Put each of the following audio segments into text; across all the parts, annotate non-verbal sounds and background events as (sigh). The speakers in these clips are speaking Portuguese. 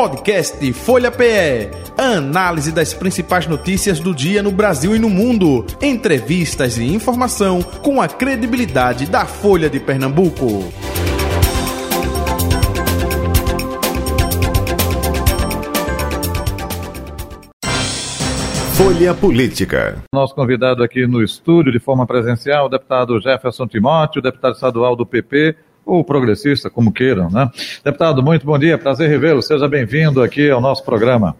Podcast Folha PE. Análise das principais notícias do dia no Brasil e no mundo. Entrevistas e informação com a credibilidade da Folha de Pernambuco. Folha Política. Nosso convidado aqui no estúdio, de forma presencial, o deputado Jefferson Timóteo, deputado estadual do PP, ou progressista, como queiram, né? Deputado, muito bom dia, prazer revê-lo. Seja bem-vindo aqui ao nosso programa.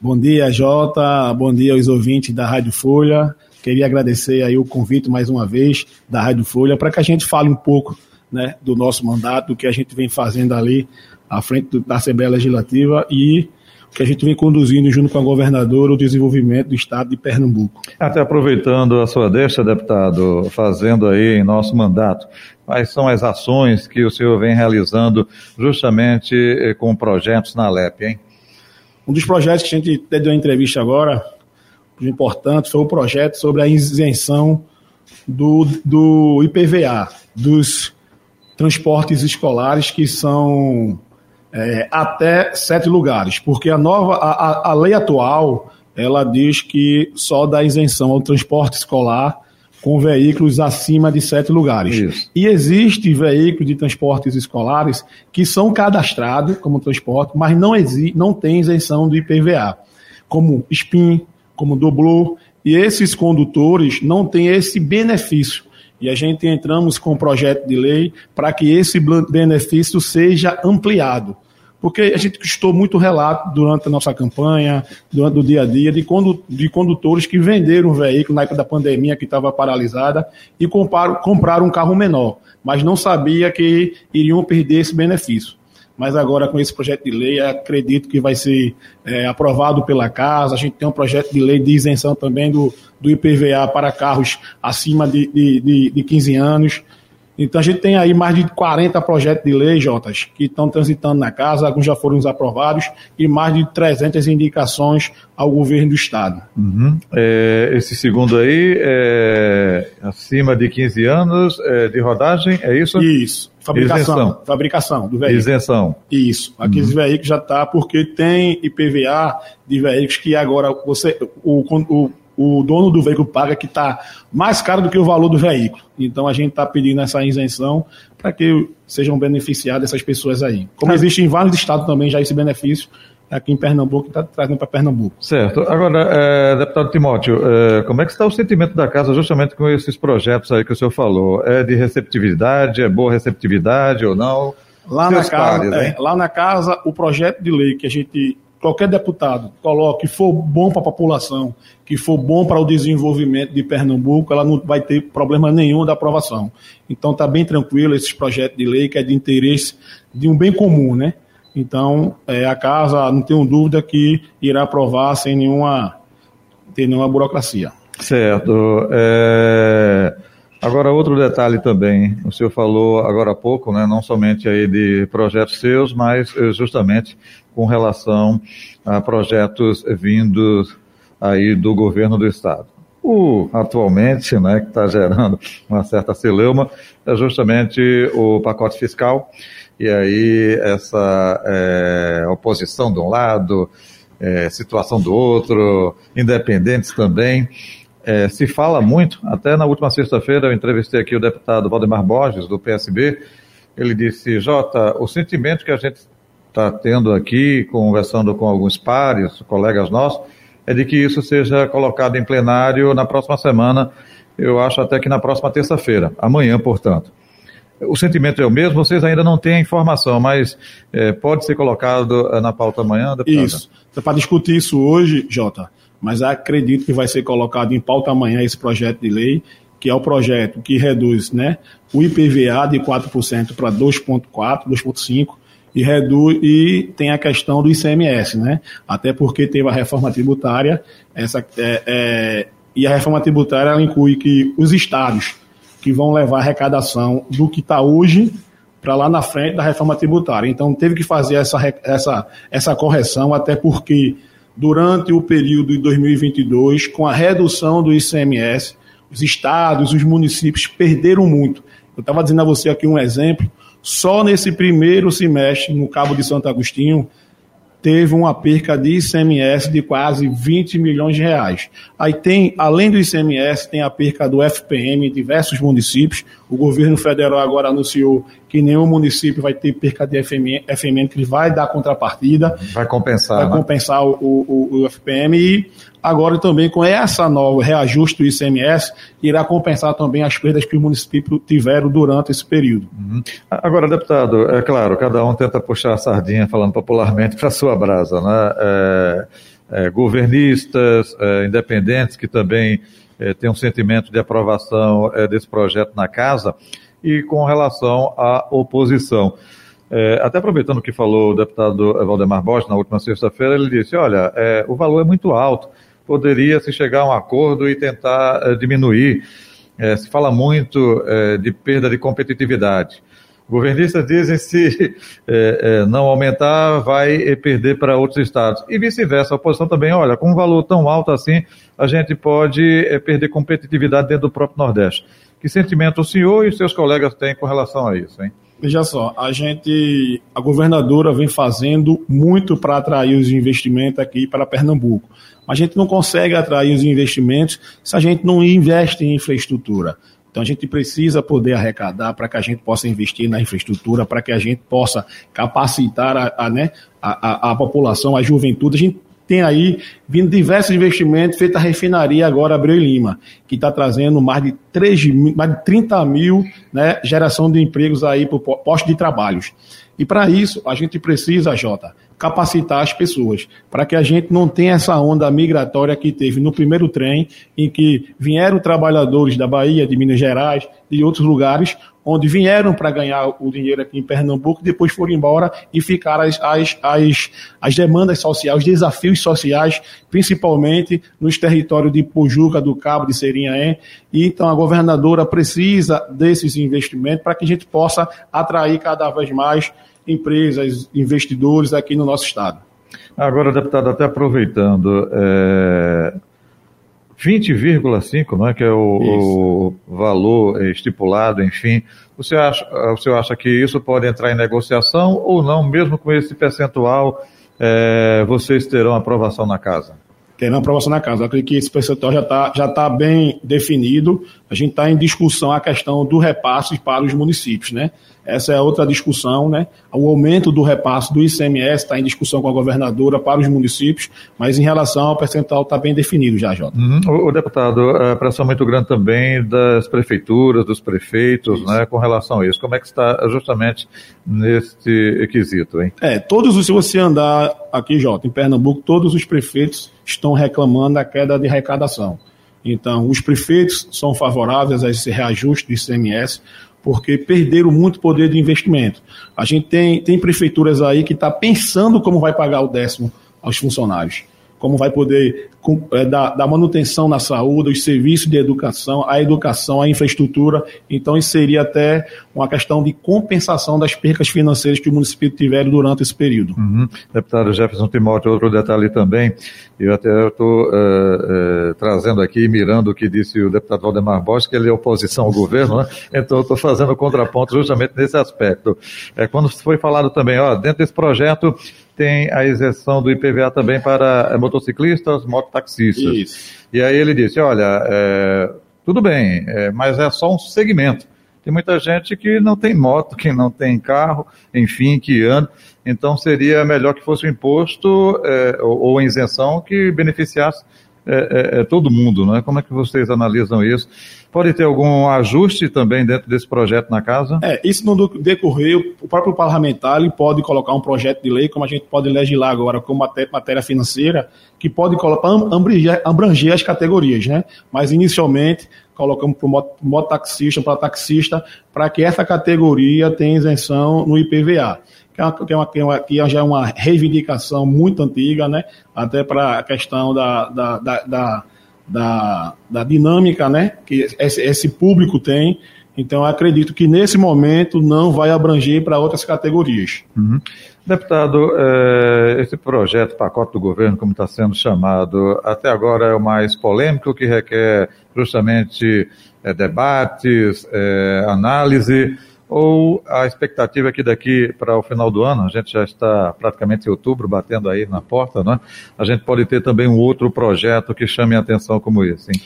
Bom dia, Jota. Bom dia aos ouvintes da Rádio Folha. Queria agradecer aí o convite mais uma vez da Rádio Folha para que a gente fale um pouco né, do nosso mandato, do que a gente vem fazendo ali à frente da Assembleia Legislativa e que a gente vem conduzindo junto com a governadora o desenvolvimento do estado de Pernambuco. Até aproveitando a sua deixa, deputado, fazendo aí em nosso mandato, quais são as ações que o senhor vem realizando justamente eh, com projetos na LEP, hein? Um dos projetos que a gente deu uma entrevista agora, importante, foi o projeto sobre a isenção do, do IPVA, dos transportes escolares que são é, até sete lugares, porque a nova a, a, lei atual ela diz que só dá isenção ao transporte escolar com veículos acima de sete lugares. Isso. E existe veículos de transportes escolares que são cadastrados como transporte, mas não, exi não tem isenção do IPVA, como SPIN, como Doblô, e esses condutores não têm esse benefício. E a gente entramos com um projeto de lei para que esse benefício seja ampliado. Porque a gente estou muito relato durante a nossa campanha, durante o dia a dia, de, condu de condutores que venderam um veículo na época da pandemia que estava paralisada e compraram um carro menor, mas não sabia que iriam perder esse benefício mas agora com esse projeto de lei, acredito que vai ser é, aprovado pela Casa. A gente tem um projeto de lei de isenção também do, do IPVA para carros acima de, de, de, de 15 anos. Então a gente tem aí mais de 40 projetos de lei, Jotas, que estão transitando na casa, alguns já foram aprovados, e mais de 300 indicações ao governo do Estado. Uhum. É, esse segundo aí, é acima de 15 anos é, de rodagem, é isso? Isso. Fabricação, Isenção. fabricação do veículo. Isenção. Isso. Aqueles uhum. veículos já está, porque tem IPVA de veículos que agora você, o, o o dono do veículo paga que está mais caro do que o valor do veículo. Então a gente está pedindo essa isenção para que sejam beneficiadas essas pessoas aí. Como existe em vários estados também já esse benefício, aqui em Pernambuco está trazendo para Pernambuco. Certo. Agora, é, deputado Timóteo, é, como é que está o sentimento da casa justamente com esses projetos aí que o senhor falou? É de receptividade, é boa receptividade ou não? Lá na, casa, pares, é, lá na casa, o projeto de lei que a gente qualquer deputado coloque, que for bom para a população, que for bom para o desenvolvimento de Pernambuco, ela não vai ter problema nenhum da aprovação. Então está bem tranquilo esse projeto de lei que é de interesse de um bem comum, né? Então é, a casa não tenho dúvida que irá aprovar sem nenhuma ter nenhuma burocracia. Certo. É... Agora, outro detalhe também, o senhor falou agora há pouco, né, não somente aí de projetos seus, mas eh, justamente com relação a projetos vindos aí do governo do Estado. O atualmente, né, que está gerando uma certa celeuma, é justamente o pacote fiscal, e aí essa é, oposição de um lado, é, situação do outro, independentes também. É, se fala muito, até na última sexta-feira eu entrevistei aqui o deputado Valdemar Borges, do PSB, ele disse, Jota, o sentimento que a gente está tendo aqui, conversando com alguns pares, colegas nossos, é de que isso seja colocado em plenário na próxima semana, eu acho até que na próxima terça-feira, amanhã, portanto. O sentimento é o mesmo, vocês ainda não têm a informação, mas é, pode ser colocado é, na pauta amanhã, deputado? Isso. Para discutir isso hoje, Jota, mas acredito que vai ser colocado em pauta amanhã esse projeto de lei, que é o projeto que reduz né, o IPVA de 4% para 2,4%, 2,5%, e reduz e tem a questão do ICMS, né? Até porque teve a reforma tributária, essa, é, é, e a reforma tributária ela inclui que os estados que vão levar a arrecadação do que está hoje para lá na frente da reforma tributária. Então teve que fazer essa, essa, essa correção, até porque durante o período de 2022, com a redução do ICMS, os estados, os municípios perderam muito. Eu estava dizendo a você aqui um exemplo, só nesse primeiro semestre, no Cabo de Santo Agostinho, teve uma perca de ICMS de quase 20 milhões de reais. Aí tem, além do ICMS, tem a perca do FPM em diversos municípios. O governo federal agora anunciou que nenhum município vai ter perca de FMN, FMN que ele vai dar contrapartida. Vai compensar. Vai né? compensar o, o, o, FPM e agora também com essa nova reajuste do ICMS, irá compensar também as perdas que os municípios tiveram durante esse período. Uhum. Agora, deputado, é claro, cada um tenta puxar a sardinha, falando popularmente, para sua brasa, né? É, é, governistas, é, independentes que também é, têm um sentimento de aprovação é, desse projeto na casa e com relação à oposição. É, até aproveitando o que falou o deputado Valdemar Bosch na última sexta-feira, ele disse: olha, é, o valor é muito alto, poderia se chegar a um acordo e tentar é, diminuir. É, se fala muito é, de perda de competitividade. Governistas dizem (laughs) se é, não aumentar, vai perder para outros estados. E vice-versa, a oposição também, olha, com um valor tão alto assim, a gente pode perder competitividade dentro do próprio Nordeste. Que sentimento o senhor e os seus colegas têm com relação a isso, hein? Veja só, a gente, a governadora vem fazendo muito para atrair os investimentos aqui para Pernambuco. Mas a gente não consegue atrair os investimentos se a gente não investe em infraestrutura. Então a gente precisa poder arrecadar para que a gente possa investir na infraestrutura, para que a gente possa capacitar a, a, né, a, a, população, a juventude. A gente tem aí vindo diversos investimentos, feita a refinaria agora Abreu e Lima, que está trazendo mais de, 3 mil, mais de 30 mil né, geração de empregos aí para postos de trabalhos. E para isso, a gente precisa, Jota, capacitar as pessoas, para que a gente não tenha essa onda migratória que teve no primeiro trem, em que vieram trabalhadores da Bahia, de Minas Gerais, de outros lugares, onde vieram para ganhar o dinheiro aqui em Pernambuco, depois foram embora e ficaram as, as, as, as demandas sociais, os desafios sociais, principalmente nos territórios de Pojuca, do Cabo, de Serinhaém. E então a governadora precisa desses investimentos para que a gente possa atrair cada vez mais empresas, investidores aqui no nosso estado. Agora, deputado, até aproveitando, é, 20,5, não é, que é o, o, valor estipulado, enfim. Você acha, você acha que isso pode entrar em negociação ou não, mesmo com esse percentual, é, vocês terão aprovação na casa? Terão aprovação na casa. Eu acredito que esse percentual já está já tá bem definido. A gente está em discussão a questão do repasse para os municípios, né? Essa é outra discussão, né? O aumento do repasse do ICMS está em discussão com a governadora para os municípios, mas em relação ao percentual está bem definido já, Jota. Uhum. O, o, deputado, a pressão muito grande também das prefeituras, dos prefeitos, isso. né, com relação a isso. Como é que está justamente neste quesito, hein? É, todos os, se você andar aqui, Jota, em Pernambuco, todos os prefeitos estão reclamando da queda de arrecadação. Então, os prefeitos são favoráveis a esse reajuste do ICMS, porque perderam muito poder de investimento. A gente tem, tem prefeituras aí que está pensando como vai pagar o décimo aos funcionários, como vai poder é, dar, dar, manutenção na saúde, os serviços de educação, a educação, a infraestrutura. Então, isso seria até uma questão de compensação das percas financeiras que o município tiveram durante esse período. Uhum. Deputado Jefferson Timóteo, outro detalhe também, eu até estou uh, uh, trazendo aqui, mirando o que disse o deputado Valdemar Bosch, que ele é oposição ao governo, né? então estou fazendo contraponto justamente nesse aspecto. É, quando foi falado também, ó, dentro desse projeto tem a isenção do IPVA também para motociclistas, mototaxistas. Isso. E aí ele disse, olha, é, tudo bem, é, mas é só um segmento. Tem muita gente que não tem moto, que não tem carro, enfim, que anda. Então seria melhor que fosse um imposto é, ou, ou isenção que beneficiasse é, é, é, todo mundo, não é? Como é que vocês analisam isso? Pode ter algum ajuste também dentro desse projeto na casa? É, isso no decorrer, o próprio parlamentar ele pode colocar um projeto de lei, como a gente pode legislar agora com matéria, matéria financeira, que pode colocar, abranger, as categorias, né? Mas inicialmente colocamos para o mototaxista, para taxista, para que essa categoria tenha isenção no IPVA que é uma, que é uma, que já é uma reivindicação muito antiga, né? até para a questão da, da, da, da, da, da dinâmica né? que esse, esse público tem. Então, acredito que nesse momento não vai abranger para outras categorias. Uhum. Deputado, é, esse projeto, pacote do governo, como está sendo chamado, até agora é o mais polêmico, que requer justamente é, debates, é, análise ou a expectativa é que daqui para o final do ano, a gente já está praticamente em outubro, batendo aí na porta, né? a gente pode ter também um outro projeto que chame a atenção como esse, hein?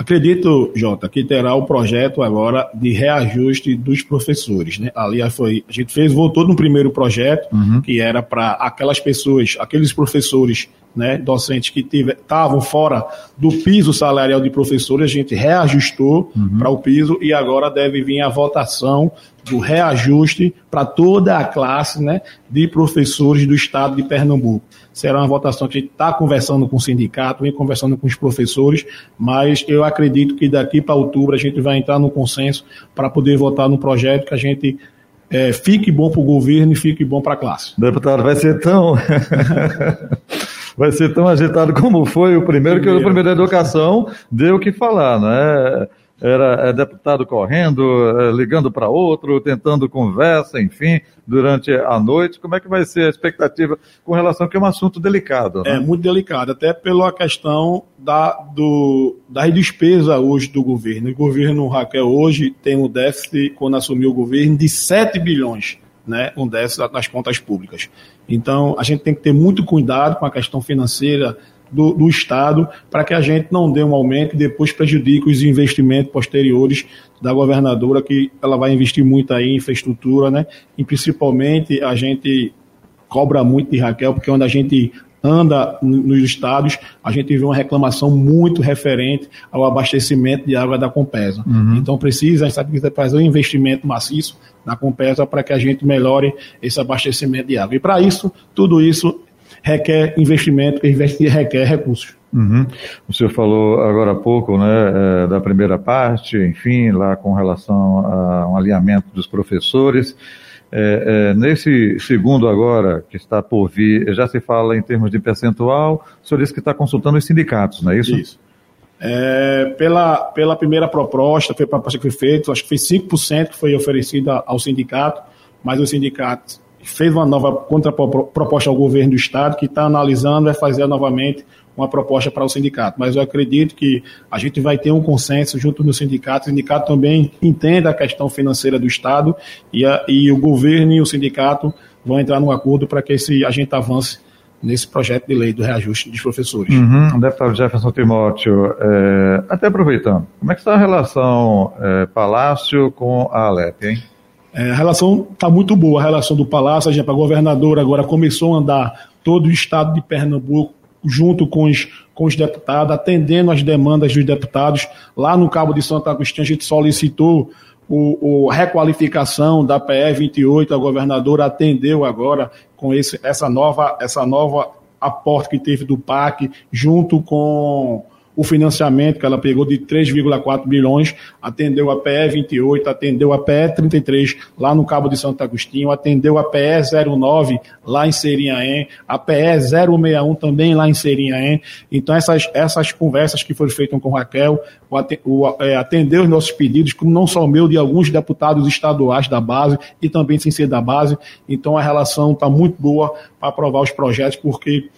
Acredito, Jota, que terá o projeto agora de reajuste dos professores. Né? Ali foi, a gente fez, voltou no primeiro projeto, uhum. que era para aquelas pessoas, aqueles professores né, docentes que estavam fora do piso salarial de professores, a gente reajustou uhum. para o piso e agora deve vir a votação do reajuste para toda a classe né, de professores do estado de Pernambuco. Será uma votação que a gente está conversando com o sindicato, vem conversando com os professores, mas eu acredito que daqui para outubro a gente vai entrar no consenso para poder votar no projeto que a gente é, fique bom para o governo e fique bom para a classe. Deputado, vai ser tão. (laughs) vai ser tão agitado como foi o primeiro, que o primeiro da educação deu o que falar, né? Era é, deputado correndo, é, ligando para outro, tentando conversa, enfim, durante a noite. Como é que vai ser a expectativa com relação que é um assunto delicado? Né? É muito delicado, até pela questão da, do, da despesa hoje do governo. O governo Raquel hoje tem um déficit, quando assumiu o governo, de 7 bilhões né, um déficit nas contas públicas. Então, a gente tem que ter muito cuidado com a questão financeira do, do Estado para que a gente não dê um aumento e depois prejudique os investimentos posteriores da governadora, que ela vai investir muito aí em infraestrutura, né? E principalmente a gente cobra muito de Raquel, porque quando a gente anda nos estados, a gente vê uma reclamação muito referente ao abastecimento de água da Compesa. Uhum. Então precisa, a gente que fazer um investimento maciço na Compesa para que a gente melhore esse abastecimento de água. E para isso, tudo isso requer investimento, que requer recursos. Uhum. O senhor falou agora há pouco né, é, da primeira parte, enfim, lá com relação a um alinhamento dos professores. É, é, nesse segundo agora, que está por vir, já se fala em termos de percentual, o senhor disse que está consultando os sindicatos, não é isso? Isso. É, pela, pela primeira proposta, foi proposta que foi feita, acho que foi 5% que foi oferecida ao sindicato, mas o sindicato fez uma nova contraproposta ao governo do Estado, que está analisando, vai fazer novamente uma proposta para o sindicato. Mas eu acredito que a gente vai ter um consenso junto no sindicato. O sindicato também entende a questão financeira do Estado e, a, e o governo e o sindicato vão entrar num acordo para que esse, a gente avance nesse projeto de lei do reajuste dos professores. Uhum. Deputado Jefferson Timóteo, é, até aproveitando, como é que está a relação é, Palácio com a Alep, hein? É, a relação está muito boa, a relação do Palácio, a, gente, a governadora agora começou a andar todo o estado de Pernambuco junto com os, com os deputados, atendendo as demandas dos deputados. Lá no Cabo de Santo Agostinho, a gente solicitou o, o, requalificação da PE 28, a governadora atendeu agora com esse, essa nova essa nova aporte que teve do PAC, junto com o financiamento que ela pegou de 3,4 bilhões, atendeu a PE 28, atendeu a PE 33 lá no Cabo de Santo Agostinho, atendeu a PE 09 lá em Serinhaém, a PE 061 também lá em Serinhaém. Então essas, essas conversas que foram feitas com Raquel, o, é, atendeu os nossos pedidos, como não só o meu, de alguns deputados estaduais da base e também sem ser da base. Então a relação está muito boa para aprovar os projetos, porque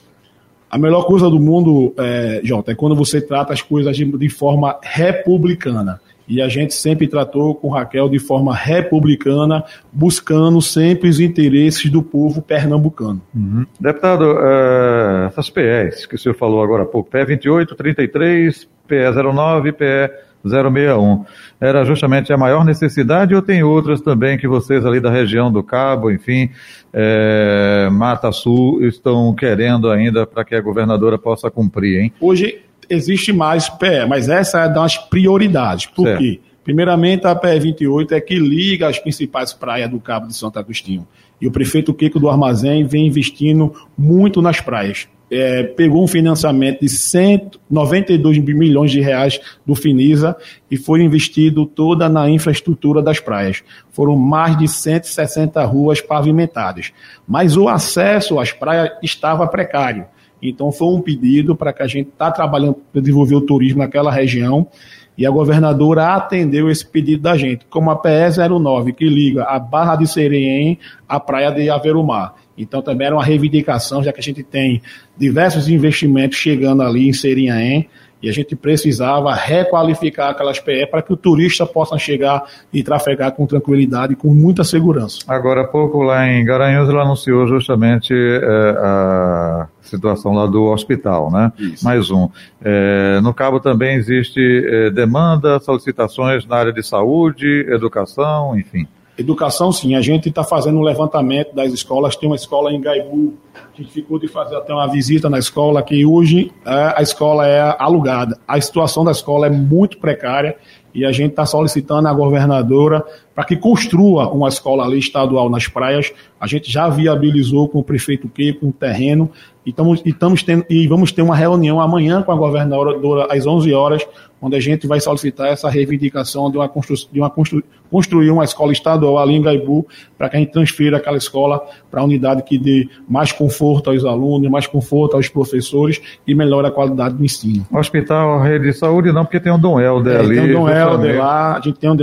a melhor coisa do mundo, é, Jota, é quando você trata as coisas de, de, forma republicana. E a gente sempre tratou com Raquel de forma republicana, buscando sempre os interesses do povo pernambucano. Uhum. Deputado, uh, essas PEs que o senhor falou agora há pouco, PE 28, 33, PE 09, PE 061. Era justamente a maior necessidade ou tem outras também que vocês ali da região do Cabo, enfim, é, Mata Sul, estão querendo ainda para que a governadora possa cumprir, hein? Hoje existe mais PE, mas essa é das prioridades. Por certo. quê? Primeiramente, a PE 28 é que liga as principais praias do Cabo de Santo Agostinho. E o prefeito Kiko do Armazém vem investindo muito nas praias é, pegou um financiamento de 192 milhões de reais do Finisa e foi investido toda na infraestrutura das praias. Foram mais de 160 ruas pavimentadas. Mas o acesso às praias estava precário. Então foi um pedido para que a gente está trabalhando para desenvolver o turismo naquela região e a governadora atendeu esse pedido da gente, como a PE 09, que liga a Barra de Serém à Praia de Averumar. Então também era uma reivindicação, já que a gente tem diversos investimentos chegando ali em Serinhaém, e a gente precisava requalificar aquelas PE para que o turista possa chegar e trafegar com tranquilidade e com muita segurança. Agora há pouco lá em Garanhuns ela anunciou justamente é, a situação lá do hospital, né? Isso. Mais um. É, no Cabo também existe é, demanda, solicitações na área de saúde, educação, enfim. Educação, sim. A gente está fazendo um levantamento das escolas. Tem uma escola em Gaibu que ficou de fazer até uma visita na escola, que hoje é, a escola é alugada. A situação da escola é muito precária e a gente está solicitando à governadora para que construa uma escola ali estadual nas praias. A gente já viabilizou com o prefeito que com o terreno e, estamos, e, tendo, e vamos ter uma reunião amanhã com a governadora às 11 horas, onde a gente vai solicitar essa reivindicação de uma, constru, de uma constru, construir uma escola estadual ali em Gaibu, para que a gente transfira aquela escola para a unidade que dê mais conforto aos alunos, mais conforto aos professores e melhore a qualidade do ensino. Hospital, rede de saúde não, porque tem um Dom Helder é, ali. Tem um Dom Helder lá, a gente tem um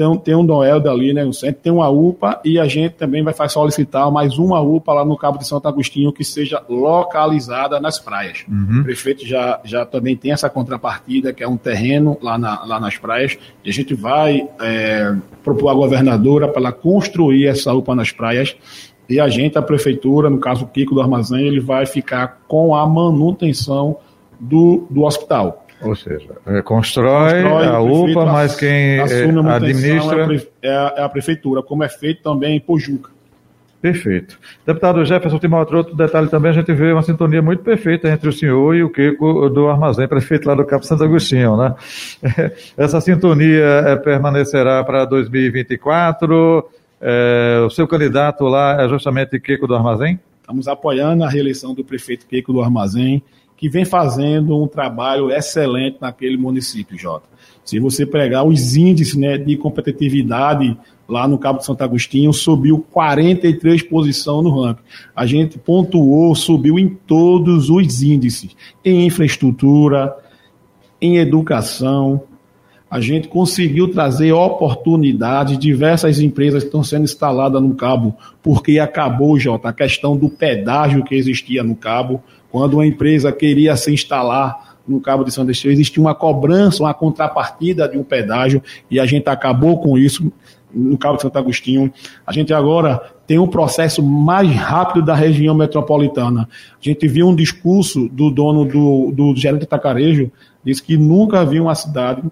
tem, tem um Noel ali, né, no centro, tem uma UPA e a gente também vai solicitar mais uma UPA lá no Cabo de Santo Agostinho que seja localizada nas praias. Uhum. O prefeito já, já também tem essa contrapartida, que é um terreno lá, na, lá nas praias, e a gente vai é, propor à governadora para ela construir essa UPA nas praias e a gente, a prefeitura, no caso o Kiko do Armazém, ele vai ficar com a manutenção do, do hospital. Ou seja, é, constrói, constrói a UPA, mas quem é, administra. É a, é a, prefeitura, como é feito também em Pojuca. Perfeito. Deputado Jefferson Timóteo, outro detalhe também, a gente vê uma sintonia muito perfeita entre o senhor e o Kiko do Armazém, prefeito lá do Cabo Santo Agostinho, né? (laughs) Essa sintonia permanecerá para 2024. É, o seu candidato lá é justamente Kiko do Armazém? Estamos apoiando a reeleição do prefeito Kiko do Armazém que vem fazendo um trabalho excelente naquele município, Jota. Se você pegar os índices né, de competitividade lá no Cabo de Santo Agostinho, subiu 43 posições no ranking. A gente pontuou, subiu em todos os índices, em infraestrutura, em educação. A gente conseguiu trazer oportunidades, diversas empresas estão sendo instaladas no Cabo, porque acabou, Jota, a questão do pedágio que existia no Cabo quando uma empresa queria se instalar no Cabo de São Destino, existia uma cobrança, uma contrapartida de um pedágio, e a gente acabou com isso no Cabo de Santo Agostinho. A gente agora tem um processo mais rápido da região metropolitana. A gente viu um discurso do dono do, do gerente Tacarejo, disse que nunca viu uma cidade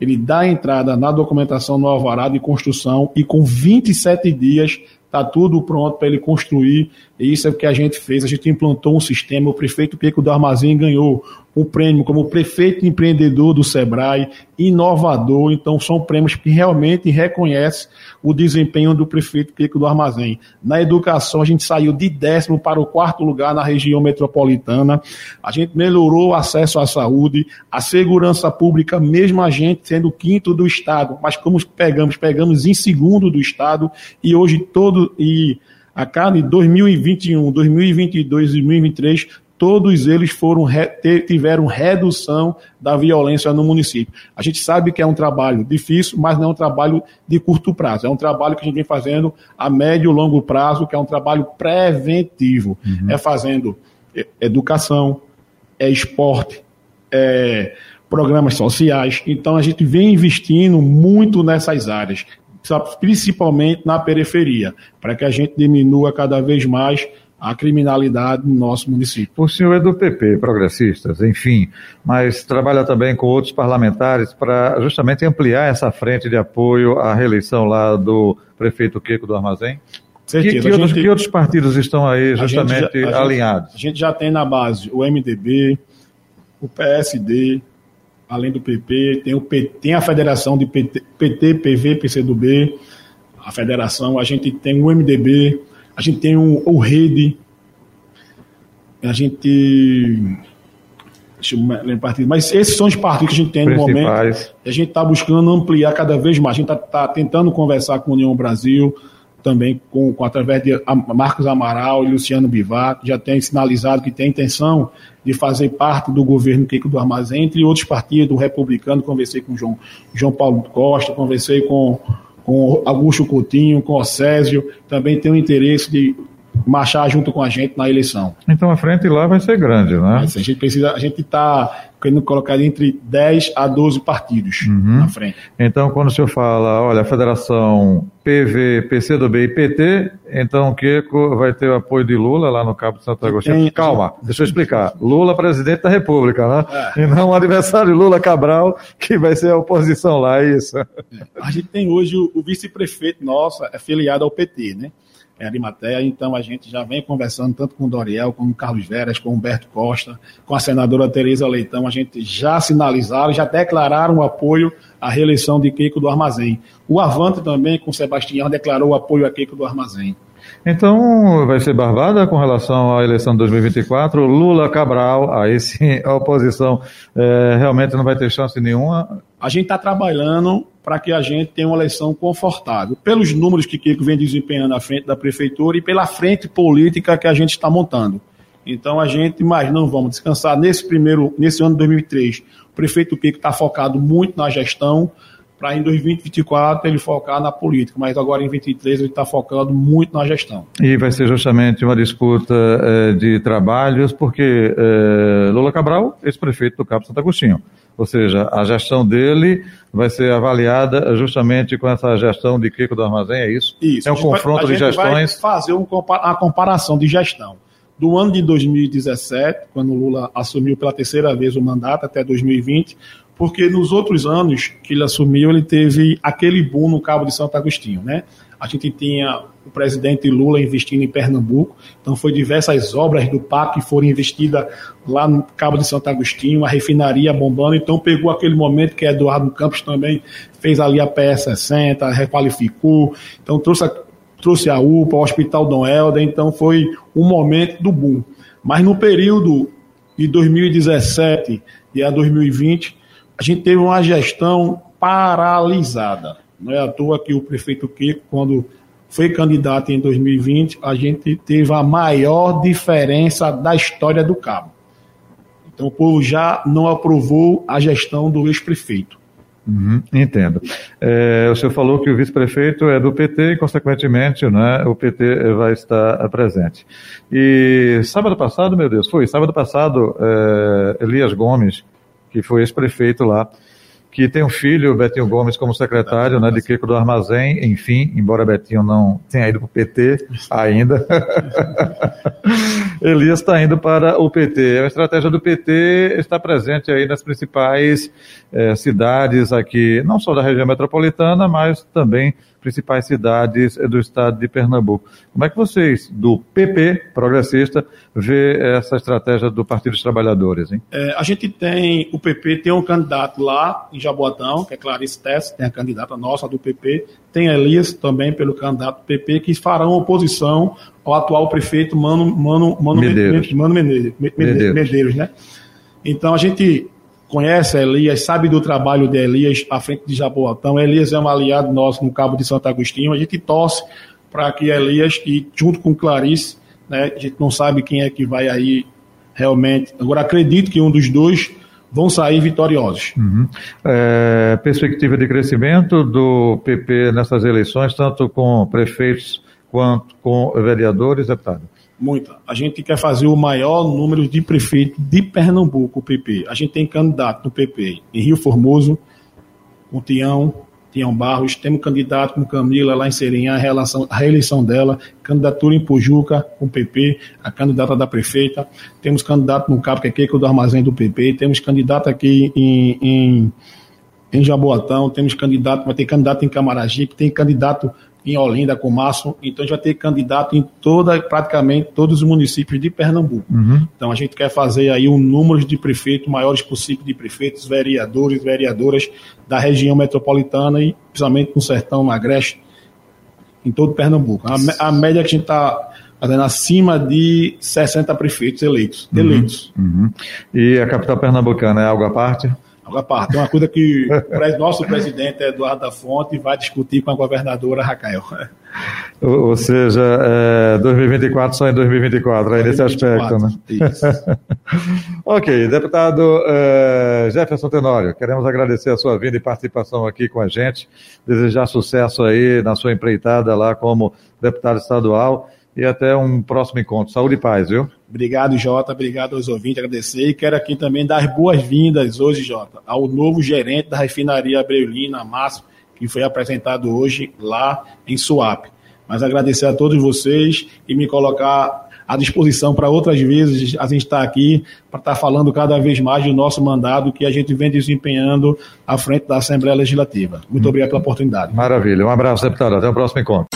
ele dá entrada na documentação no alvará de construção e com 27 dias está tudo pronto para ele construir. E isso é o que a gente fez. A gente implantou um sistema. O prefeito Pico do Armazém ganhou um prêmio como prefeito empreendedor do Sebrae, inovador. Então, são prêmios que realmente reconhecem o desempenho do prefeito Pico do Armazém. Na educação, a gente saiu de décimo para o quarto lugar na região metropolitana. A gente melhorou o acesso à saúde, a segurança pública, mesmo a gente sendo quinto do Estado. Mas como pegamos? Pegamos em segundo do Estado e hoje todo. E a cada 2021, 2022 e 2023, todos eles foram tiveram redução da violência no município. A gente sabe que é um trabalho difícil, mas não é um trabalho de curto prazo. É um trabalho que a gente vem fazendo a médio e longo prazo, que é um trabalho preventivo. Uhum. É fazendo educação, é esporte, é programas sociais. Então a gente vem investindo muito nessas áreas principalmente na periferia, para que a gente diminua cada vez mais a criminalidade no nosso município. O senhor é do PP, progressistas, enfim, mas trabalha também com outros parlamentares para justamente ampliar essa frente de apoio à reeleição lá do prefeito Queco do Armazém? Certeza. Que, que, outros, gente, que outros partidos estão aí justamente a a alinhados? Gente, a gente já tem na base o MDB, o PSD, além do PP, tem, o PT, tem a federação de PT, PT, PV, PCdoB, a federação, a gente tem o MDB, a gente tem o, o Rede, a gente. Deixa eu lembrar partido, mas esses são os partidos que a gente tem no momento. A gente está buscando ampliar cada vez mais. A gente está tá tentando conversar com a União Brasil, também com, com através de Marcos Amaral e Luciano Bivar, que já tem sinalizado que tem intenção de fazer parte do governo Kiko do Armazém, entre outros partidos, republicano, conversei com João, João Paulo Costa, conversei com, com Augusto Coutinho, com o Césio, também tem o interesse de marchar junto com a gente na eleição. Então a frente lá vai ser grande, né? Mas a gente precisa, a gente está querendo colocar entre 10 a 12 partidos uhum. na frente. Então, quando o senhor fala, olha, a federação PV, PCdoB e PT, então o Kiko vai ter o apoio de Lula lá no Cabo de Santo Agostinho. Tem... Calma, deixa eu explicar. Lula, presidente da República, né? É. E não o adversário Lula Cabral, que vai ser a oposição lá, é isso. A gente tem hoje o, o vice-prefeito nosso, afiliado ao PT, né? Em Arimateia, então a gente já vem conversando tanto com o Doriel, como o Carlos Veras, com o Humberto Costa, com a senadora Tereza Leitão, a gente já sinalizaram, já declararam o apoio à reeleição de Keiko do Armazém. O Avante também, com o Sebastião, declarou apoio a Keiko do Armazém. Então, vai ser barbada com relação à eleição de 2024. Lula, Cabral, aí sim a oposição é, realmente não vai ter chance nenhuma. A gente está trabalhando para que a gente tenha uma eleição confortável, pelos números que Kiko vem desempenhando à frente da prefeitura e pela frente política que a gente está montando. Então a gente, mas não vamos descansar nesse primeiro, nesse ano de 2003. O prefeito Kiko está focado muito na gestão, para em 2024 ele focar na política, mas agora em 2023 ele está focando muito na gestão. E vai ser justamente uma disputa eh, de trabalhos, porque eh, Lula Cabral, ex-prefeito do Cabo Santo Agostinho, ou seja, a gestão dele vai ser avaliada justamente com essa gestão de Kiko do Armazém, é isso? Isso. É um confronto vai, de gestões. Vai fazer um, a comparação de gestão. Do ano de 2017, quando Lula assumiu pela terceira vez o mandato, até 2020, porque nos outros anos que ele assumiu, ele teve aquele boom no Cabo de Santo Agostinho, né? A gente tinha o presidente Lula investindo em Pernambuco, então foi diversas obras do PAC que foram investidas lá no Cabo de Santo Agostinho, a refinaria bombando, então pegou aquele momento que Eduardo Campos também fez ali a PS60, requalificou, então trouxe a, trouxe a UPA, o Hospital Dom Helder, então foi um momento do boom. Mas no período de 2017 e a 2020, a gente teve uma gestão paralisada. Não é à toa que o prefeito Kiko, quando foi candidato em 2020, a gente teve a maior diferença da história do Cabo. Então o povo já não aprovou a gestão do ex-prefeito. Uhum, entendo. É, o senhor falou que o vice-prefeito é do PT e, consequentemente, né, o PT vai estar presente. E sábado passado, meu Deus, foi sábado passado, é, Elias Gomes, que foi ex-prefeito lá, que tem um filho, Betinho Gomes, como secretário né, de Kiko do Armazém, enfim, embora Betinho não tenha ido para o PT ainda. (laughs) Elias está indo para o PT. A estratégia do PT está presente aí nas principais eh, cidades aqui, não só da região metropolitana, mas também principais cidades do estado de Pernambuco. Como é que vocês, do PP progressista, vê essa estratégia do Partido dos Trabalhadores? Hein? É, a gente tem, o PP tem um candidato lá em Jaboatão, que é Clarice Tess, tem a candidata nossa do PP, tem Elias também pelo candidato do PP, que farão oposição ao atual prefeito Mano, Mano, Mano Medeiros, Mano Medeiros, Medeiros. Medeiros né? Então a gente conhece Elias, sabe do trabalho de Elias à frente de Jaboatão. Elias é um aliado nosso no Cabo de Santo Agostinho. A gente torce para que Elias, e junto com Clarice, né, a gente não sabe quem é que vai aí realmente. Agora, acredito que um dos dois vão sair vitoriosos. Uhum. É, perspectiva de crescimento do PP nessas eleições, tanto com prefeitos quanto com vereadores, deputado? Muita. A gente quer fazer o maior número de prefeitos de Pernambuco, o PP. A gente tem candidato no PP em Rio Formoso, com Tião, Tião Barros, temos candidato com Camila lá em Serinhã, a, relação, a reeleição dela, candidatura em Pujuca com o PP, a candidata da prefeita, temos candidato no Cabo, que é Keiko do Armazém do PP, temos candidato aqui em, em, em Jaboatão, temos candidato, vai ter candidato em Camaragique, tem candidato em Olinda, com Márcio, então a gente vai ter candidato em toda, praticamente todos os municípios de Pernambuco. Uhum. Então a gente quer fazer aí um número de prefeitos, maiores possível de prefeitos, vereadores, vereadoras da região metropolitana e principalmente no Sertão, no Agreste, em todo Pernambuco. A, a média que a gente está fazendo acima de 60 prefeitos eleitos. Uhum. eleitos. Uhum. E a capital pernambucana é algo à parte? Agora, parte, é uma coisa que o nosso presidente Eduardo da Fonte vai discutir com a governadora Raquel. Ou seja, é, 2024 só em 2024, aí 2024, nesse aspecto, né? Isso. (laughs) ok, deputado é, Jefferson Tenório, queremos agradecer a sua vinda e participação aqui com a gente, desejar sucesso aí na sua empreitada lá como deputado estadual e até um próximo encontro. Saúde e paz, viu? Obrigado, Jota. Obrigado aos ouvintes, agradecer. E quero aqui também dar boas-vindas hoje, Jota, ao novo gerente da refinaria Abreulina, Márcio, que foi apresentado hoje lá em Suape. Mas agradecer a todos vocês e me colocar à disposição para outras vezes a gente estar aqui para estar falando cada vez mais do nosso mandado que a gente vem desempenhando à frente da Assembleia Legislativa. Muito obrigado pela oportunidade. Maravilha. Um abraço, deputado. Até o próximo encontro.